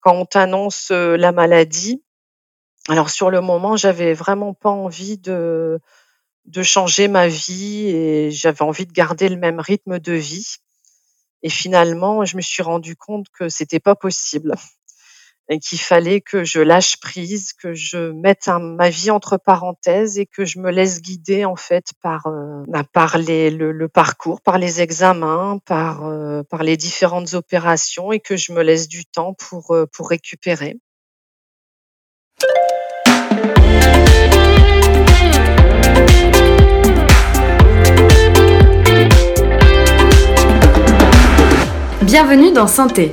quand on t'annonce, la maladie, alors sur le moment, j'avais vraiment pas envie de de changer ma vie et j'avais envie de garder le même rythme de vie. Et finalement, je me suis rendu compte que c'était pas possible et qu'il fallait que je lâche prise, que je mette ma vie entre parenthèses et que je me laisse guider en fait par, heu, bah, par le parcours, par les examens, par, heu, par les différentes opérations et que je me laisse du temps pour, heu, pour récupérer. Bienvenue dans Santé,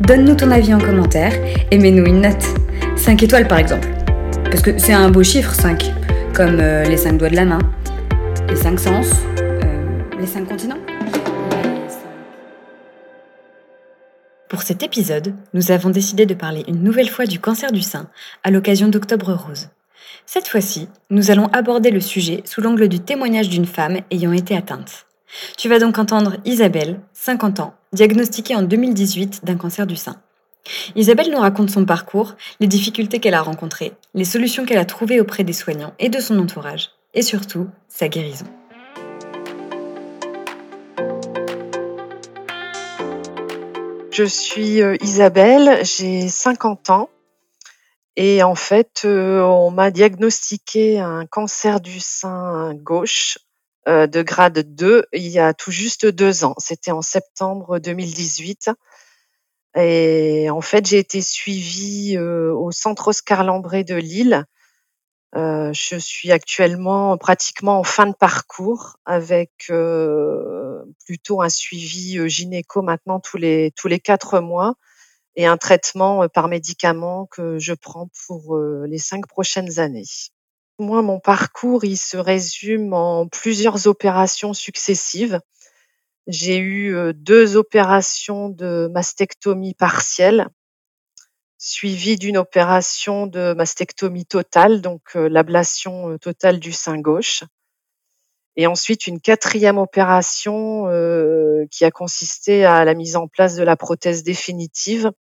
Donne-nous ton avis en commentaire et mets-nous une note. 5 étoiles par exemple. Parce que c'est un beau chiffre 5. Comme euh, les 5 doigts de la main, les 5 sens, euh, les 5 continents. Pour cet épisode, nous avons décidé de parler une nouvelle fois du cancer du sein à l'occasion d'Octobre Rose. Cette fois-ci, nous allons aborder le sujet sous l'angle du témoignage d'une femme ayant été atteinte. Tu vas donc entendre Isabelle, 50 ans, diagnostiquée en 2018 d'un cancer du sein. Isabelle nous raconte son parcours, les difficultés qu'elle a rencontrées, les solutions qu'elle a trouvées auprès des soignants et de son entourage, et surtout sa guérison. Je suis euh, Isabelle, j'ai 50 ans et en fait, euh, on m'a diagnostiqué un cancer du sein gauche de grade 2 il y a tout juste deux ans. C'était en septembre 2018. Et en fait, j'ai été suivie euh, au centre Oscar Lambré de Lille. Euh, je suis actuellement pratiquement en fin de parcours avec plutôt un suivi gynéco maintenant tous les tous les quatre mois et un traitement par médicament que je prends pour les cinq prochaines années. Moi, mon parcours, il se résume en plusieurs opérations successives. J'ai eu, deux opérations de mastectomie partielle, suivies d'une opération de mastectomie totale, donc l'ablation, totale du sein gauche et ensuite une quatrième opération, qui a consisté à la mise en place de la prothèse définitive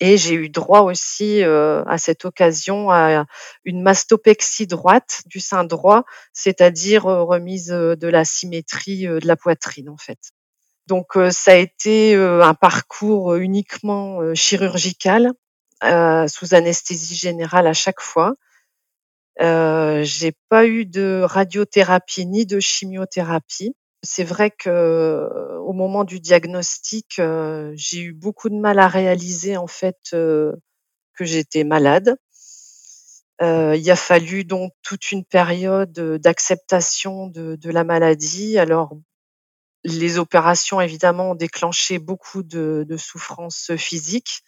et j'ai eu droit aussi, à cette occasion à une mastopexie droite du sein droit, c'est-à-dire, remise, de la symétrie, de la poitrine, en fait. Donc, ça a été, un parcours, uniquement, chirurgical, sous anesthésie générale à chaque fois. Euh, j'ai pas eu de radiothérapie ni de chimiothérapie. C'est vrai que au moment du diagnostic, euh, j'ai eu beaucoup de mal à réaliser en fait euh, que j'étais malade. Euh, il a fallu donc toute une période d'acceptation de, de, la maladie. Alors les opérations évidemment ont déclenché beaucoup de, de souffrances physiques,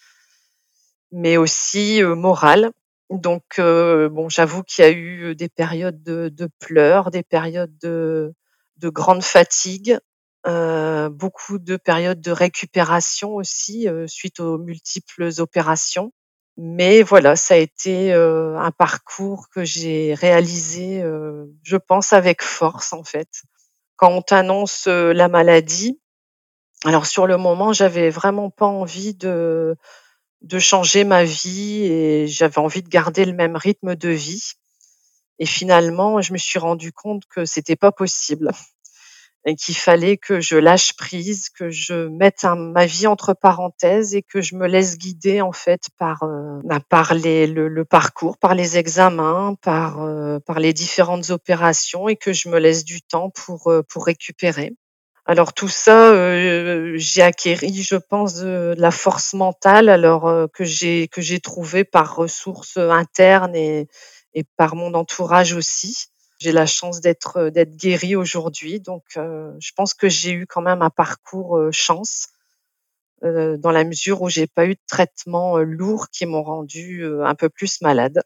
mais aussi morales. Donc bon, j'avoue qu'il y a eu des périodes de, de pleurs, des périodes de de grande fatigue, euh, beaucoup de périodes de récupération aussi euh, suite aux multiples opérations. Mais voilà, ça a été euh, un parcours que j'ai réalisé, je pense, avec force en fait. Quand on t'annonce la maladie, alors sur le moment, j'avais vraiment pas envie de de changer ma vie et j'avais envie de garder le même rythme de vie. Et finalement, je me suis rendu compte que c'était pas possible et qu'il fallait que je lâche prise, que je mette ma vie entre parenthèses et que je me laisse guider en fait par euh, par les, le, parcours, par les examens, par euh, par les différentes opérations et que je me laisse du temps pour euh, pour récupérer. Alors tout ça, j'ai acquéri, je pense, de, la force mentale, alors que j'ai que j'ai trouvé par ressources internes et et par mon entourage aussi. J'ai la chance d'être d'être guérie aujourd'hui, donc je pense que j'ai eu quand même un parcours chance dans la mesure où j'ai pas eu de traitements lourds qui m'ont rendu un peu plus malade.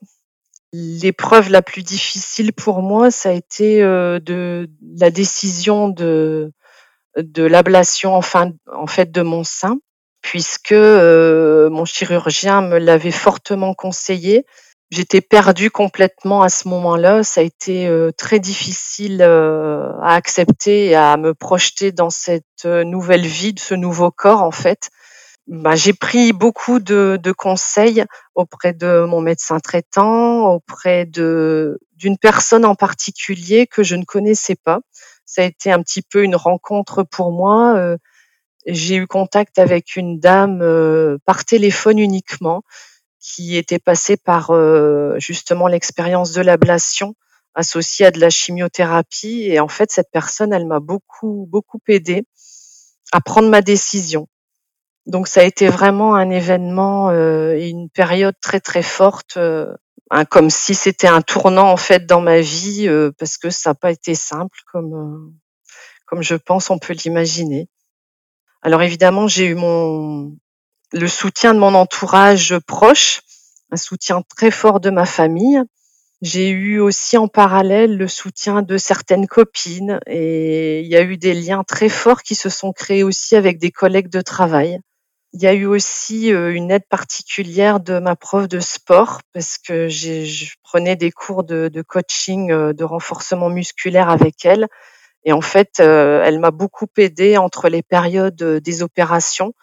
L'épreuve la plus difficile pour moi, ça a été de la décision de de l'ablation enfin en fait de mon sein, puisque mon chirurgien me l'avait fortement conseillé J'étais perdue complètement à ce moment-là. Ça a été très difficile à accepter et à me projeter dans cette nouvelle vie, de ce nouveau corps en fait. Bah, j'ai pris beaucoup de, de, conseils auprès de mon médecin traitant, auprès de d'une personne en particulier que je ne connaissais pas. Ça a été un petit peu une rencontre pour moi. J'ai eu contact avec une dame par téléphone uniquement qui était passé par euh, justement l'expérience de l'ablation associée à de la chimiothérapie. Et en fait, cette personne, elle m'a beaucoup, beaucoup aidé à prendre ma décision. Donc, ça a été vraiment un événement euh, et une période très, très forte, euh, comme si c'était un tournant en fait dans ma vie, parce que ça n'a pas été simple, comme, comme je pense on peut l'imaginer. Alors évidemment, j'ai eu mon, le soutien de mon entourage proche, un soutien très fort de ma famille. J'ai eu aussi en parallèle le soutien de certaines copines et il y a eu des liens très forts qui se sont créés aussi avec des collègues de travail. Il y a eu aussi euh, une aide particulière de ma prof de sport parce que je prenais des cours de, coaching, euh, de renforcement musculaire avec elle. Et en fait, euh, elle m'a beaucoup aidée entre les périodes des opérations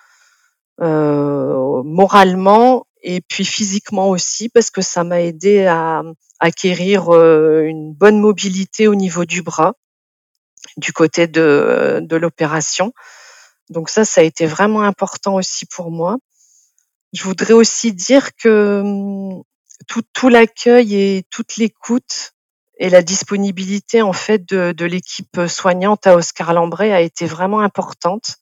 moralement et puis physiquement aussi parce que ça m'a aidé à acquérir euh, une bonne mobilité au niveau du bras du côté de, de l'opération. Donc ça, ça a été vraiment important aussi pour moi. Je voudrais aussi dire que hum, tout, tout l'accueil et toute l'écoute et la disponibilité en fait de, de l'équipe soignante à Oscar Lambray a été vraiment importante.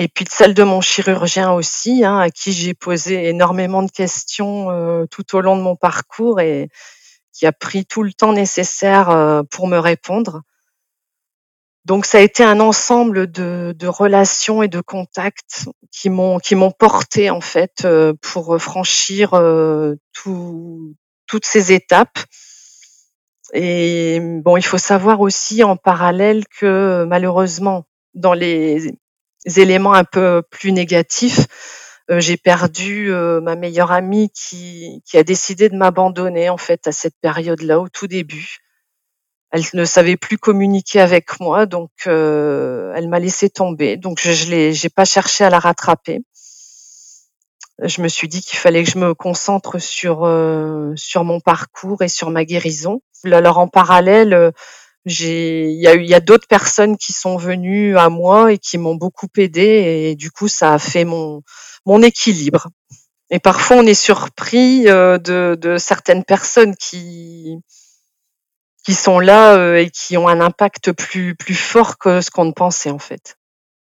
Et puis celle de mon chirurgien aussi, hein, à qui j'ai posé énormément de questions euh, tout au long de mon parcours et qui a pris tout le temps nécessaire euh, pour me répondre. Donc ça a été un ensemble de, de relations et de contacts qui m'ont qui m'ont porté en fait euh, pour franchir tout, toutes ces étapes. Et bon, il faut savoir aussi en parallèle que malheureusement dans les éléments un peu plus négatifs. Euh, j'ai perdu euh, ma meilleure amie qui, qui a décidé de m'abandonner en fait à cette période-là, au tout début. Elle ne savait plus communiquer avec moi, donc euh, elle m'a laissé tomber. Donc je, je j'ai pas cherché à la rattraper. Je me suis dit qu'il fallait que je me concentre sur sur mon parcours et sur ma guérison. Alors en parallèle, j'ai il y a eu il y a d'autres personnes qui sont venues à moi et qui m'ont beaucoup aidé et du coup ça a fait mon mon équilibre. Et parfois on est surpris euh, de, de certaines personnes qui qui sont là euh, et qui ont un impact plus plus fort que ce qu'on ne pensait en fait.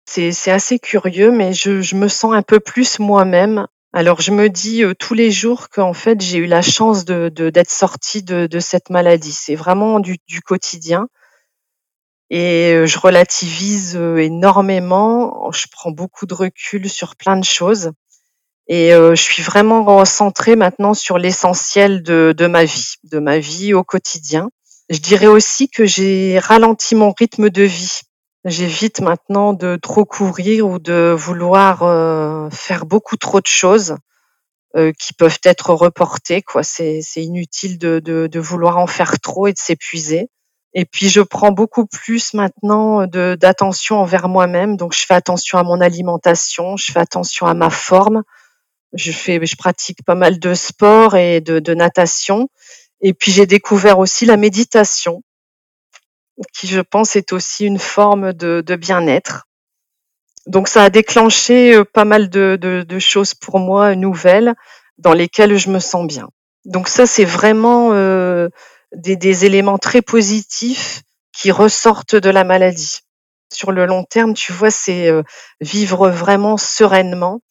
C'est c'est assez curieux mais je je me sens un peu plus moi-même. Alors je me dis euh, tous les jours qu'en fait j'ai eu la chance de d'être sortie de, cette maladie. C'est vraiment du, quotidien et euh, je relativise euh, énormément. Je prends beaucoup de recul sur plein de choses et je suis vraiment centrée maintenant sur l'essentiel de, de ma vie, de ma vie au quotidien. Je dirais aussi que j'ai ralenti mon rythme de vie. J'évite maintenant de trop courir ou de vouloir faire beaucoup trop de choses qui peuvent être reportées. Quoi, c'est inutile de, de, de vouloir en faire trop et de s'épuiser. Et puis je prends beaucoup plus maintenant d'attention envers moi-même. Donc je fais attention à mon alimentation, je fais attention à ma forme. Je fais, je pratique pas mal de sport et de, de natation. Et puis j'ai découvert aussi la méditation, qui je pense est aussi une forme de, bien-être. Donc ça a déclenché euh, pas mal de, choses pour moi nouvelles dans lesquelles je me sens bien. Donc ça c'est vraiment euh, des, des éléments très positifs qui ressortent de la maladie. Sur le long terme, tu vois, c'est euh, vivre vraiment sereinement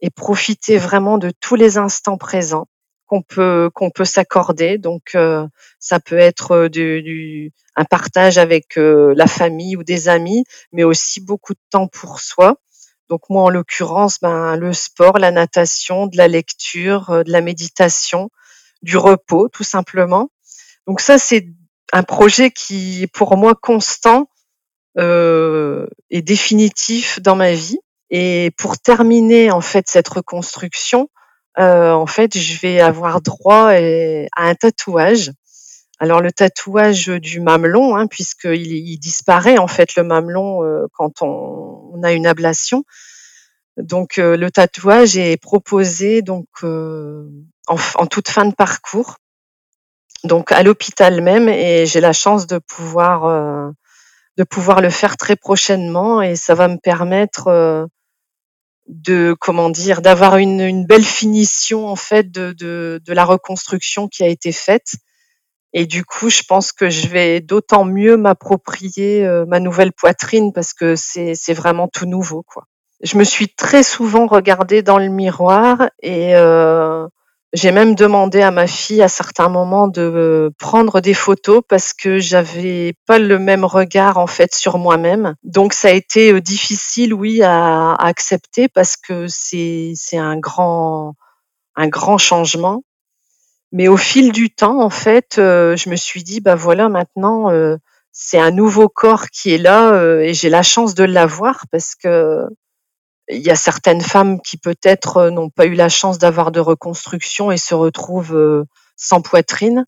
et profiter vraiment de tous les instants présents qu'on peut qu'on peut s'accorder. Donc euh, ça peut être euh, du, du, un partage avec la famille ou des amis, mais aussi beaucoup de temps pour soi, Donc moi, en l'occurrence, ben, le sport, la natation, de la lecture, euh, de la méditation, du repos, tout simplement. Donc ça, c'est un projet qui est pour moi constant euh, et définitif dans ma vie. Et pour terminer en fait cette reconstruction, euh, en fait, je vais avoir droit à un tatouage. Alors le tatouage du mamelon, hein, puisqu'il il disparaît en fait le mamelon euh, quand on, a une ablation. Donc euh, le tatouage est proposé donc euh, en, en, toute fin de parcours, donc à l'hôpital même, et j'ai la chance de pouvoir de pouvoir le faire très prochainement, et ça va me permettre de comment dire d'avoir une, une, belle finition en fait de, de, de, la reconstruction qui a été faite. Et du coup je pense que je vais d'autant mieux m'approprier euh, ma nouvelle poitrine parce que c'est vraiment tout nouveau quoi. Je me suis très souvent regardée dans le miroir et euh, j'ai même demandé à ma fille à certains moments de prendre des photos parce que j'avais pas le même regard en fait sur moi-même. Donc ça a été euh, difficile, oui, à, à accepter parce que c'est c'est un grand un grand changement. Mais au fil du temps, en fait, euh, je me suis dit bah voilà maintenant euh, c'est un nouveau corps qui est là euh, et j'ai la chance de l'avoir parce que il y a certaines femmes qui peut-être euh, n'ont pas eu la chance d'avoir de reconstruction et se retrouvent euh, sans poitrine.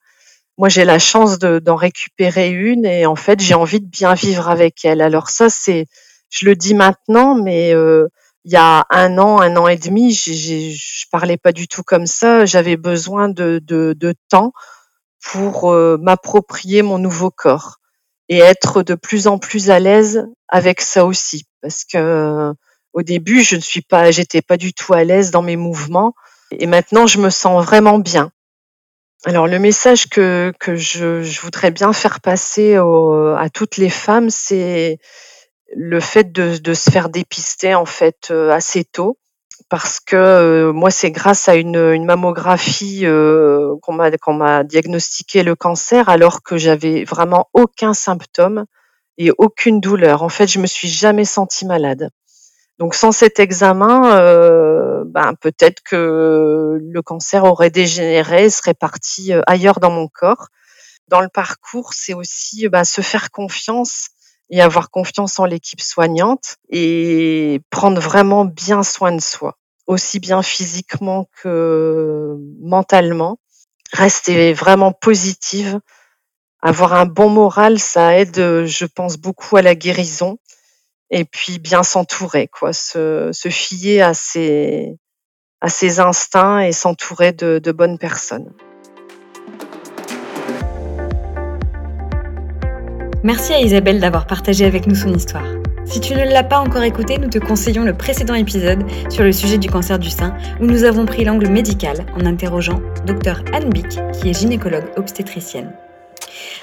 Moi, j'ai la chance d'en récupérer une et en fait, j'ai envie de bien vivre avec elle. Alors ça, c'est, je le dis maintenant, mais euh, il y a un an, un an et demi, je parlais pas du tout comme ça. J'avais besoin de, temps pour m'approprier mon nouveau corps et être de plus en plus à l'aise avec ça aussi, parce que au début, je ne suis pas, j'étais pas du tout à l'aise dans mes mouvements, et maintenant, je me sens vraiment bien. Alors, le message que que je, je voudrais bien faire passer au, à toutes les femmes, c'est le fait de, de, se faire dépister en fait euh, assez tôt, parce que euh, moi, c'est grâce à une, une mammographie euh, qu'on m'a qu'on m'a diagnostiqué le cancer, alors que j'avais vraiment aucun symptôme et aucune douleur. En fait, je me suis jamais sentie malade. Donc sans cet examen, euh, ben, peut-être que le cancer aurait dégénéré, serait parti euh, ailleurs dans mon corps. Dans le parcours, c'est aussi ben, se faire confiance et avoir confiance en l'équipe soignante et prendre vraiment bien soin de soi, aussi bien physiquement que mentalement. Rester vraiment positive, avoir un bon moral, ça aide, je pense, beaucoup à la guérison et puis bien s'entourer, quoi, se, fier à ses, instincts et s'entourer de, bonnes personnes. Merci à Isabelle d'avoir partagé avec nous son histoire. Si tu ne l'as pas encore écouté, nous te conseillons le précédent épisode sur le sujet du cancer du sein où nous avons pris l'angle médical en interrogeant Dr Anne Bick, qui est gynécologue obstétricienne.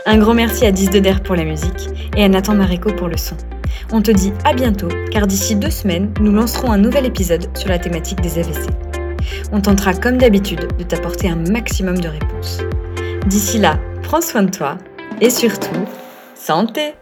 Un grand merci à 10 de pour la musique et à Nathan Maréco pour le son. On te dit à bientôt, car d'ici deux semaines, nous lancerons un nouvel épisode sur la thématique des AVC. On tentera comme d'habitude de t'apporter un maximum de réponses. D'ici là, prends soin de toi et surtout, santé